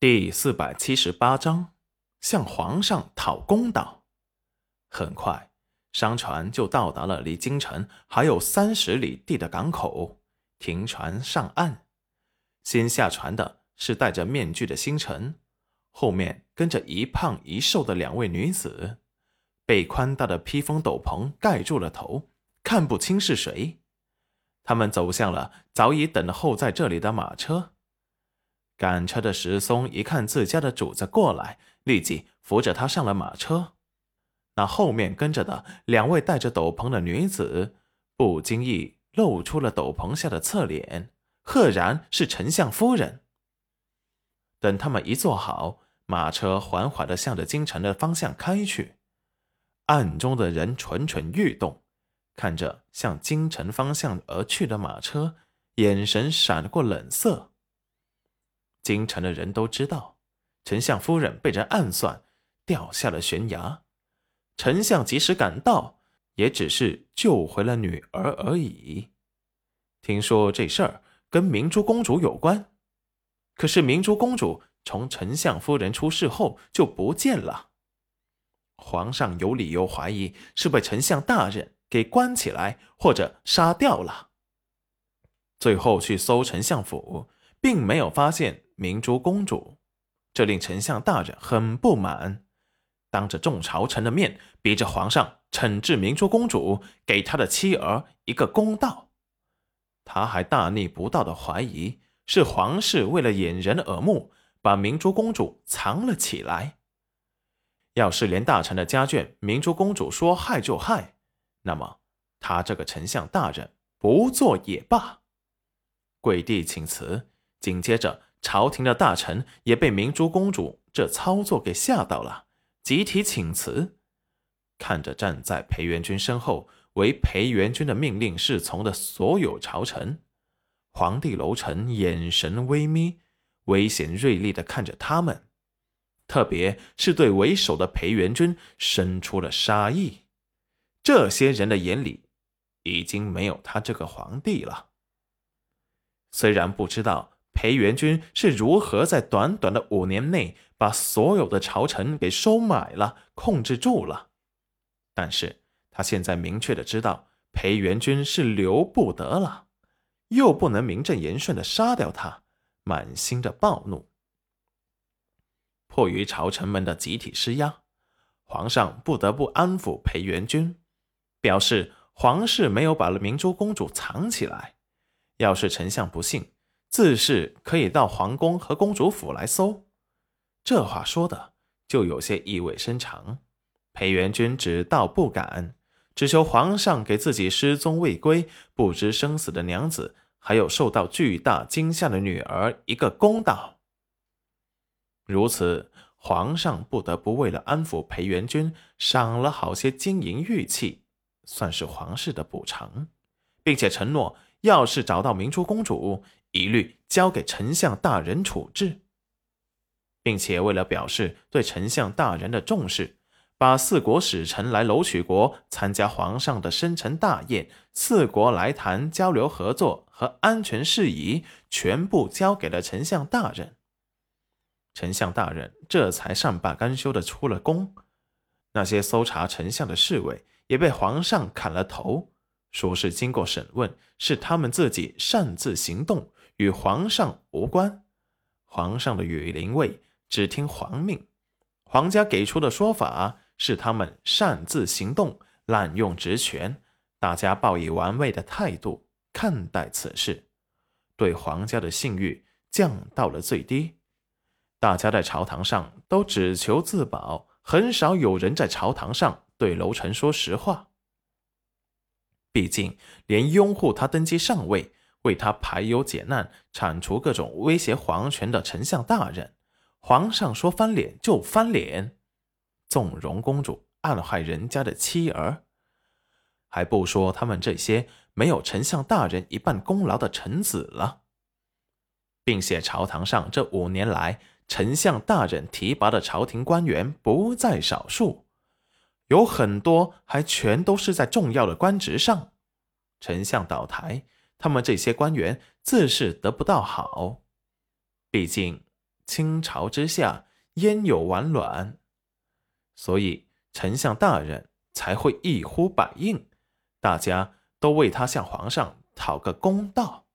第四百七十八章，向皇上讨公道。很快，商船就到达了离京城还有三十里地的港口，停船上岸。先下船的是戴着面具的星辰，后面跟着一胖一瘦的两位女子，被宽大的披风斗篷盖住了头，看不清是谁。他们走向了早已等候在这里的马车。赶车的石松一看自家的主子过来，立即扶着他上了马车。那后面跟着的两位戴着斗篷的女子，不经意露出了斗篷下的侧脸，赫然是丞相夫人。等他们一坐好，马车缓缓地向着京城的方向开去。暗中的人蠢蠢欲动，看着向京城方向而去的马车，眼神闪过冷色。京城的人都知道，丞相夫人被人暗算，掉下了悬崖。丞相及时赶到，也只是救回了女儿而已。听说这事儿跟明珠公主有关，可是明珠公主从丞相夫人出事后就不见了。皇上有理由怀疑是被丞相大人给关起来或者杀掉了。最后去搜丞相府，并没有发现。明珠公主，这令丞相大人很不满，当着众朝臣的面，逼着皇上惩治明珠公主，给他的妻儿一个公道。他还大逆不道的怀疑是皇室为了掩人耳目，把明珠公主藏了起来。要是连大臣的家眷明珠公主说害就害，那么他这个丞相大人不做也罢。跪地请辞，紧接着。朝廷的大臣也被明珠公主这操作给吓到了，集体请辞。看着站在裴元君身后、为裴元君的命令侍从的所有朝臣，皇帝楼臣眼神微眯，危险锐利的看着他们，特别是对为首的裴元君生出了杀意。这些人的眼里，已经没有他这个皇帝了。虽然不知道。裴元君是如何在短短的五年内把所有的朝臣给收买了、控制住了？但是他现在明确的知道，裴元君是留不得了，又不能名正言顺的杀掉他，满心的暴怒。迫于朝臣们的集体施压，皇上不得不安抚裴元君，表示皇室没有把明珠公主藏起来。要是丞相不信。自是可以到皇宫和公主府来搜，这话说的就有些意味深长。裴元君只道不敢，只求皇上给自己失踪未归、不知生死的娘子，还有受到巨大惊吓的女儿一个公道。如此，皇上不得不为了安抚裴元君，赏了好些金银玉器，算是皇室的补偿，并且承诺，要是找到明珠公主。一律交给丞相大人处置，并且为了表示对丞相大人的重视，把四国使臣来楼曲国参加皇上的生辰大宴，四国来谈交流合作和安全事宜，全部交给了丞相大人。丞相大人这才善罢甘休的出了宫。那些搜查丞相的侍卫也被皇上砍了头，说是经过审问，是他们自己擅自行动。与皇上无关，皇上的羽林卫只听皇命。皇家给出的说法是他们擅自行动，滥用职权。大家抱以玩味的态度看待此事，对皇家的信誉降到了最低。大家在朝堂上都只求自保，很少有人在朝堂上对楼臣说实话。毕竟，连拥护他登基上位。为他排忧解难、铲除各种威胁皇权的丞相大人，皇上说翻脸就翻脸，纵容公主暗害人家的妻儿，还不说他们这些没有丞相大人一半功劳的臣子了，并且朝堂上这五年来，丞相大人提拔的朝廷官员不在少数，有很多还全都是在重要的官职上，丞相倒台。他们这些官员自是得不到好，毕竟清朝之下，焉有完卵？所以丞相大人才会一呼百应，大家都为他向皇上讨个公道。